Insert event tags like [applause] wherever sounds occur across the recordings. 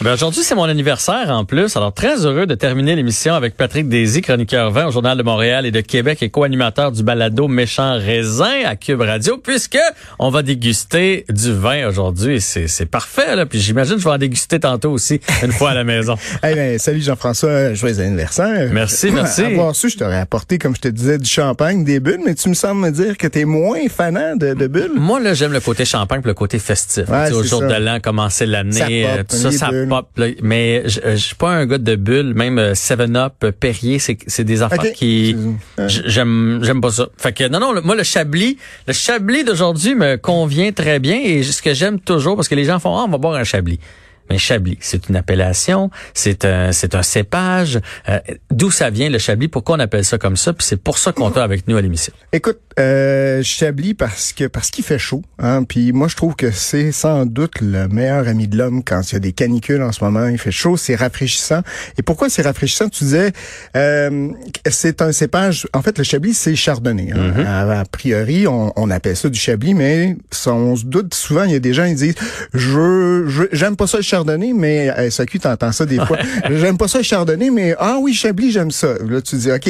Ben aujourd'hui, c'est mon anniversaire en plus. Alors, très heureux de terminer l'émission avec Patrick Désy, chroniqueur vin au Journal de Montréal et de Québec et co-animateur du balado Méchant Raisin à Cube Radio, puisque on va déguster du vin aujourd'hui. C'est, c'est parfait, là. Puis j'imagine que je vais en déguster tantôt aussi, une fois à la maison. [laughs] hey, ben, salut Jean-François, joyeux anniversaire. Merci, merci. Avoir su, je t'aurais apporté, comme je te disais, du champagne, des bulles, mais tu me sembles me dire que tu es moins fanat de, de bulles. Moi, là, j'aime le côté champagne et le côté festif. Ouais, au jour ça. de l'an, commencer l'année, Ça euh, tout ça, ça. Pop. là. Mais je je suis pas un gars de bulles, même euh, 7-Up, euh, Perrier, c'est c'est des affaires qui j'aime j'aime pas ça. Fait que non non, le- moi le chablis, le chablis d'aujourd'hui me convient très bien et ce que j'aime toujours parce que les gens font ah, on va boire un chablis. Mais Chablis, c'est une appellation, c'est un, c'est un cépage. Euh, D'où ça vient le Chablis? Pourquoi on appelle ça comme ça? Puis c'est pour ça qu'on t'a avec nous à l'émission. Écoute, euh, Chablis parce que parce qu'il fait chaud. Hein, Puis moi, je trouve que c'est sans doute le meilleur ami de l'homme quand il y a des canicules en ce moment. Il fait chaud, c'est rafraîchissant. Et pourquoi c'est rafraîchissant? Tu disais, euh, c'est un cépage. En fait, le Chablis, c'est chardonnay. hein. Mm-hmm. a, a priori, on, on appelle ça du Chablis, mais ça, on se doute souvent. Il y a des gens qui disent, je je- j'aime pas ça le chardonnay, mais à SAQ, t'entends ça des fois. [laughs] j'aime pas ça chardonnay, mais ah oui, Chablis, j'aime ça. Là, tu dis, ok.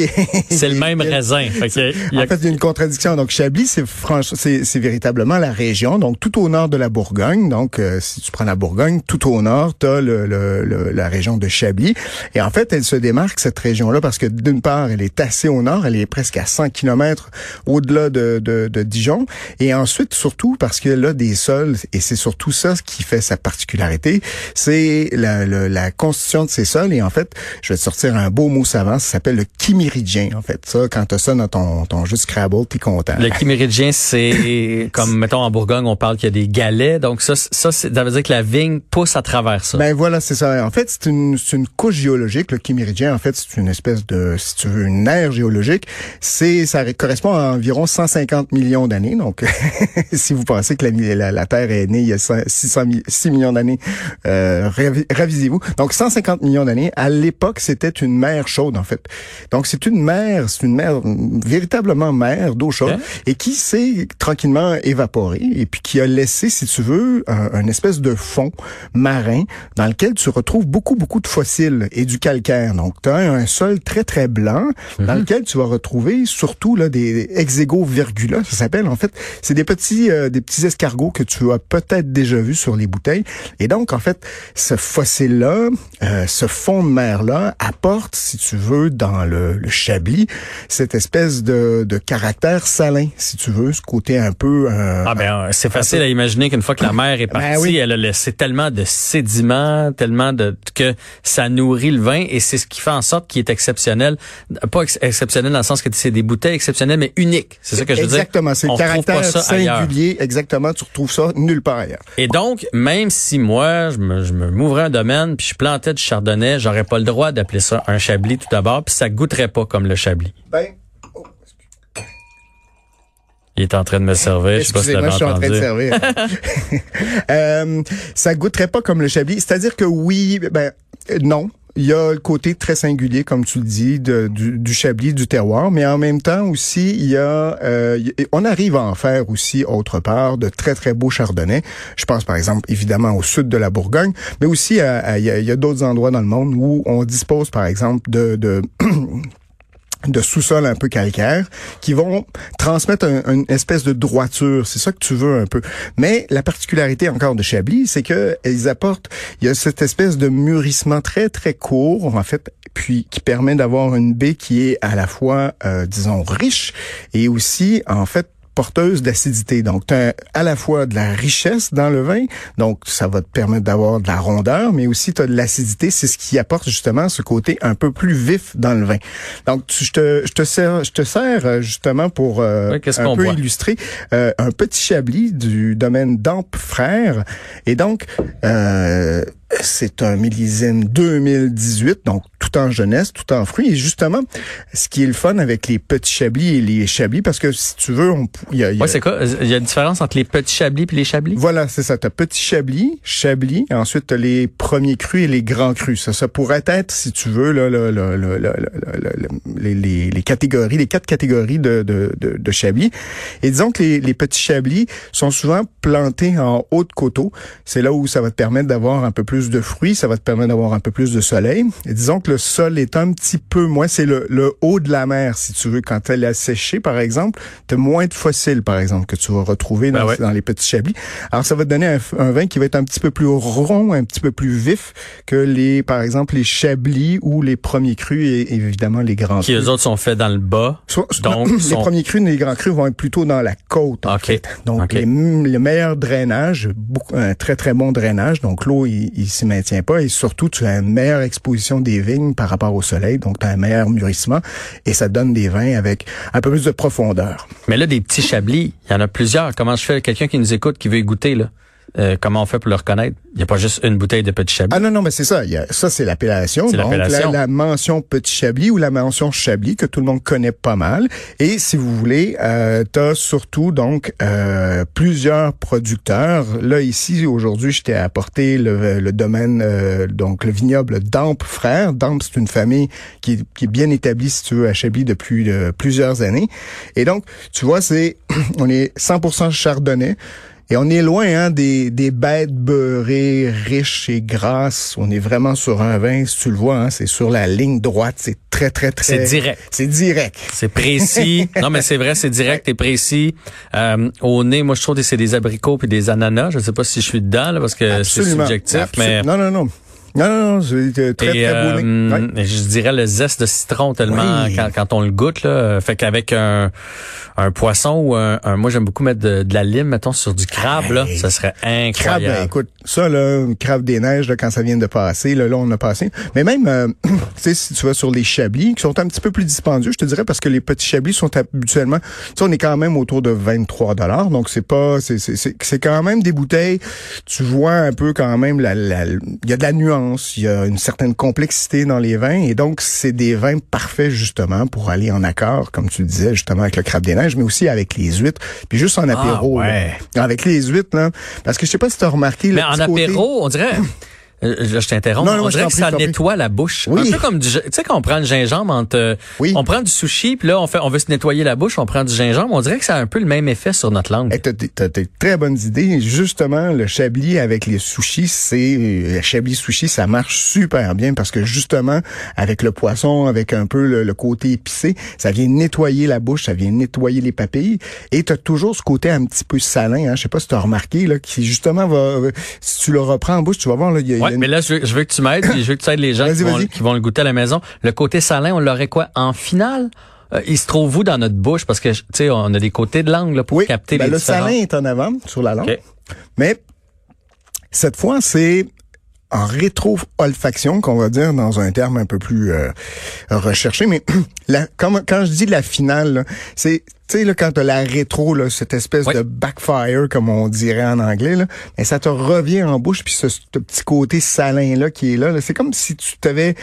C'est le même [laughs] raisin. Que En fait, il y a une contradiction. Donc, Chablis, c'est franch, c'est, véritablement la région, donc tout au nord de la Bourgogne. Donc, euh, si tu prends la Bourgogne, tout au nord, tu as le, le- le- la région de Chablis. Et en fait, elle se démarque, cette région-là, parce que d'une part, elle est assez au nord, elle est presque à 100 kilomètres au-delà de, de, de Dijon. Et ensuite, surtout, parce qu'elle a des sols, et c'est surtout ça qui fait sa particularité, c'est la, la, la constitution de ces sols. Et en fait, je vais te sortir un beau mot savant, ça s'appelle le chiméridien, en fait. Ça, quand tu as ça dans ton, ton jeu de Scrabble, t'es content. Le chiméridien, c'est [laughs] comme, mettons, en Bourgogne, on parle qu'il y a des galets. Donc, ça, ça, ça veut dire que la vigne pousse à travers ça. Ben voilà, c'est ça. En fait, c'est une, c'est une couche géologique. Le chiméridien, en fait, c'est une espèce de, si tu veux, une ère géologique. C'est, ça correspond à environ 150 millions d'années. Donc, [laughs] si vous pensez que la, la, la Terre est née il y a 100 600 mi- 6 millions d'années, euh, ravi- ravisez-vous. Donc, 150 millions d'années. À l'époque, c'était une mer chaude, en fait. Donc, c'est une mer, c'est une mer, véritablement mer d'eau chaude, Ok. et qui s'est tranquillement évaporée, et puis qui a laissé, si tu veux, un, un espèce de fond marin dans lequel tu retrouves beaucoup, beaucoup de fossiles et du calcaire. Donc, tu as un sol très, très blanc dans lequel tu vas retrouver surtout là, des exégovirgula, ça s'appelle. En fait, c'est des petits, euh, des petits escargots que tu as peut-être déjà vus sur les bouteilles. Et donc, en fait, ce fossile-là, euh, ce fond de mer-là apporte, si tu veux, dans le, le chablis, cette espèce de, de caractère salin, si tu veux, ce côté un peu... euh, Ah ben, c'est facile à imaginer qu'une fois que la mer est partie, Ben oui. elle a laissé tellement de sédiments, tellement de que ça nourrit le vin et c'est ce qui fait en sorte qu'il est exceptionnel, pas ex- exceptionnel dans le sens que c'est des bouteilles exceptionnelles mais uniques. C'est ça que je veux dire? Exactement, c'est le caractère ça ailleurs. singulier. Exactement, tu retrouves ça nulle part ailleurs. Et donc, même si moi, je me, je m'ouvrais un domaine puis je plantais du chardonnay, j'aurais pas le droit d'appeler ça un chablis tout d'abord, puis ça goûterait pas comme le chablis. Ben, Il est en train de me servir, je sais pas si l'avais je suis en train de servir. [laughs] euh, ça goûterait pas comme le chablis. C'est-à-dire que oui, ben non. Il y a le côté très singulier, comme tu le dis, de- du, du chablis, du terroir, mais en même temps aussi, il y a, euh, on arrive à en faire aussi autre part de très très beaux chardonnays. Je pense par exemple évidemment au sud de la Bourgogne, mais aussi il y a, d'autres endroits dans le monde où on dispose par exemple de [clears throat] de sous-sol un peu calcaire qui vont transmettre un- une espèce de droiture. C'est ça que tu veux un peu. Mais la particularité encore de Chablis, c'est que ils apportent, il y a cette espèce de mûrissement très très court en fait, puis qui permet d'avoir une baie qui est à la fois, euh, disons, riche et aussi en fait porteuse d'acidité. Donc, tu as à la fois de la richesse dans le vin, donc ça va te permettre d'avoir de la rondeur, mais aussi tu as de l'acidité, c'est ce qui apporte justement ce côté un peu plus vif dans le vin. Donc, tu- je te, je te sers, je te sers euh, justement pour euh, Oui, un peu illustrer euh, un petit chablis du domaine d'Ampe Frères. Et donc, euh, c'est un millésime 2018, donc tout en jeunesse, tout en fruits. Et justement, ce qui est le fun avec les petits chablis et les chablis, parce que si tu veux, on, il y a, c'est quoi? Il y a une différence entre les petits chablis et les chablis? Voilà, c'est ça. T'as petits chablis, chablis, et ensuite t'as les premiers crus et les grands crus. Ça, ça pourrait être, si tu veux, là, les, les, les, catégories, les quatre catégories de, de, de, de chablis. Et disons que les, les petits chablis sont souvent plantés en haut de coteaux. C'est là où ça va te permettre d'avoir un peu plus de fruits, ça va te permettre d'avoir un peu plus de soleil. Et disons que le sol est un petit peu moins, c'est le, haut de la mer, si tu veux. Quand elle a séché, par exemple, tu as moins de fossiles, par exemple, que tu vas retrouver dans, ben les petits chablis. Alors, ça va te donner un, vin qui va être un petit peu plus rond, un petit peu plus vif que les, par exemple, les chablis ou les premiers crus et évidemment les grands qui, crus. eux autres sont faits dans le bas. donc, [clears throat] les premiers crus et les grands crus vont être plutôt dans la côte. En fait. Donc, le meilleur drainage, un très, très bon drainage. Donc, l'eau, il, il s'y maintient pas et surtout tu as une meilleure exposition des vignes par rapport au soleil, donc tu as un meilleur mûrissement et ça donne des vins avec un peu plus de profondeur. Mais là, des petits chablis, il y en a plusieurs. Comment je fais? Quelqu'un qui nous écoute qui veut goûter là? Euh, comment on fait pour le reconnaître? Il n'y a pas juste une bouteille de Petit Chablis. Ah non, non, mais c'est ça. Il y a, ça, c'est l'appellation. Donc, la, la, mention Petit Chablis ou la mention Chablis que tout le monde connaît pas mal. Et si vous voulez, euh, tu as surtout donc euh, plusieurs producteurs. Là, ici, aujourd'hui, je t'ai apporté le, le domaine, euh, donc le vignoble Damp Frères. Damp, c'est une famille qui, qui, est bien établie, si tu veux, à Chablis depuis plusieurs années. Et donc, tu vois, c'est [clears throat] on est 100% chardonnay. Et on est loin hein, des, des bêtes beurrées, riches et grasses. On est vraiment sur un vin, si tu le vois, hein, c'est sur la ligne droite. C'est très, très, très... C'est direct. C'est direct. C'est précis. [laughs] non, mais c'est vrai, c'est direct et précis. Euh, au nez, moi, je trouve que c'est des abricots puis des ananas. Je sais pas si je suis dedans, là, parce que c'est subjectif. Mais... Non, non, non. Non, non, non, c'est très, très euh, Je dirais le zeste de citron tellement quand, quand, on le goûte. Là, fait qu'avec un, un poisson ou un, moi j'aime beaucoup mettre de, la lime, mettons, sur du crabe, là, ça serait incroyable. Crabe, ben, écoute, ça, là, crabe des neiges, là, quand ça vient de passer, là, là on a passé. Mais même, euh, [clears throat] tu sais, si tu vas sur les chablis, qui sont un petit peu plus dispendieux, je te dirais, parce que les petits chablis sont habituellement, tu sais, on est quand même autour de 23 dollars, donc c'est pas, c'est, c'est, c'est quand même des bouteilles, tu vois un peu quand même, la, il y a de la nuance, il y a une certaine complexité dans les vins, et donc c'est des vins parfaits justement pour aller en accord, comme tu le disais, justement avec le crabe des neiges mais aussi avec les huîtres, puis juste en ah, apéro. avec les huîtres, là. Parce que je sais pas si tu as remarqué... Mais en apéro, on dirait... Euh, je t'interromps. on dirait que ça nettoie la bouche. Oui. Un peu comme du, tu sais quand on prend le gingembre entre, oui. on prend du sushi puis là on fait, on veut se nettoyer la bouche, on prend du gingembre. On dirait que ça a un peu le même effet sur notre langue. Hey, t'as, des très bonnes idées. Justement, le chablis avec les sushis, c'est le chablis sushi, ça marche super bien parce que justement avec le poisson, avec un peu le, côté épicé, ça vient nettoyer la bouche, ça vient nettoyer les papilles. Et t'as toujours ce côté un petit peu salin. Hein. Je sais pas si t'as remarqué là, qui justement va, si tu le reprends en bouche, tu vas voir là, il y a mais là, je veux, que tu m'aides, je veux que tu aides les gens qui vont, le goûter à la maison. Le côté salin, on l'aurait quoi? En finale? Euh, il se trouve où dans notre bouche? Parce que, tu sais, on a des côtés de langue là, pour capter ben les le salin est en avant, sur la langue. Mais cette fois, c'est en rétro-olfaction, qu'on va dire dans un terme un peu plus euh, recherché. Mais [clears throat] la, quand, quand je dis la finale, c'est tu sais, là, quand t'as la rétro, là, cette espèce de backfire, comme on dirait en anglais, là, mais ça te revient en bouche, puis ce, petit côté salin-là qui est là, là. C'est comme si tu t'avais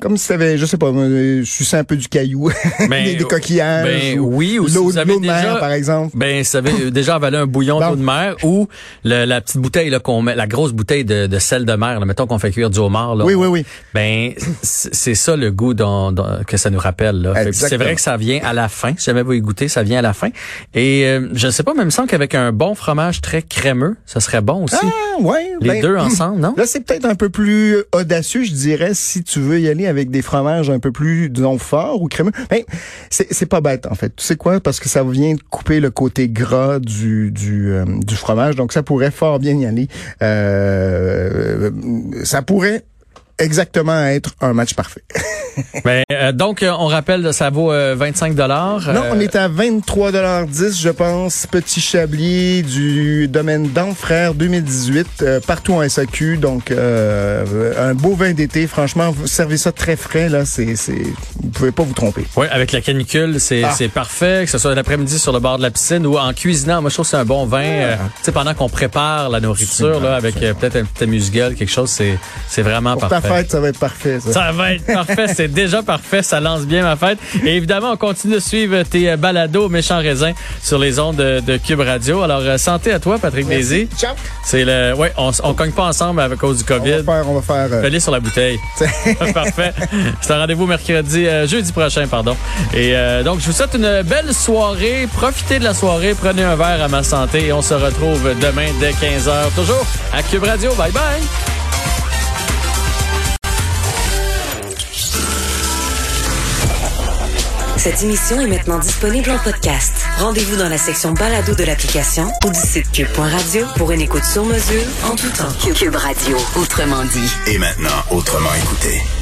comme si t'avais, je sais pas, je suis un peu du caillou, [laughs] ben, des, coquillages. Ben, oui, ou l'eau de mer, par exemple. Ben, ça avait [laughs] déjà avalé un bouillon d'eau de mer ou la petite bouteille là qu'on met, la grosse bouteille de, de sel de mer, là, mettons qu'on fait cuire du homard. Là, oui, oui, oui. Ben, c'est ça le goût dont, que ça nous rappelle. C'est vrai que ça vient à la fin. Si jamais vous y goûtez, ça vient à la fin. Et euh, je sais pas, même semble qu'avec un bon fromage très crémeux, ça serait bon aussi. Ah, ouais. Les ben, deux ensemble, non? [clears throat] Là, c'est peut-être un peu plus audacieux, je dirais, si tu veux y aller avec des fromages un peu plus, disons, forts ou crémeux. Ben, c'est pas bête, en fait. Tu sais quoi? Parce que ça vient couper le côté gras du, du, euh, du fromage. Donc, ça pourrait fort bien y aller. Euh, ça pourrait exactement être un match parfait. [laughs] ben, euh, donc, euh, on rappelle, ça vaut 25 euh, dollars. Non, on est à 23 dollars 10, je pense. Petit Chablis du domaine d'Enfrère 2018, partout en SAQ. Donc, un beau vin d'été. Franchement, vous servez ça très frais là. C'est, c'est, pouvez pas vous tromper. Oui, avec la canicule, c'est Ah. c'est parfait, que ce soit l'après-midi sur le bord de la piscine ou en cuisinant. Moi, je trouve que c'est un bon vin. euh, tu sais, pendant qu'on prépare la nourriture, là, avec euh, peut-être un petit amuse-gueule, quelque chose, c'est vraiment Pour ta parfait. fête, ça va être parfait. Ça. Ça va être parfait, [laughs] c'est déjà parfait, ça lance bien ma fête. Et évidemment, on continue de suivre tes euh, balados méchants raisins sur les ondes de, de Cube Radio. Alors, euh, santé à toi, Patrick Daisy. Ciao. C'est le, ouais, on, on cogne pas ensemble à cause du On COVID. va faire, on va faire. euh, sur la bouteille. [laughs] Parfait. [laughs] C'est un rendez-vous mercredi, euh, jeudi prochain, pardon. Et euh, donc, je vous souhaite une belle soirée. Profitez de la soirée. Prenez un verre à ma santé et on se retrouve demain dès 15h. Toujours à Cube Radio. Bye bye. Cette émission est maintenant disponible en podcast. Rendez-vous dans la section balado de l'application ou du site cube.radio pour une écoute sur mesure en tout temps. Cube Radio, autrement dit. Et maintenant, autrement écouté.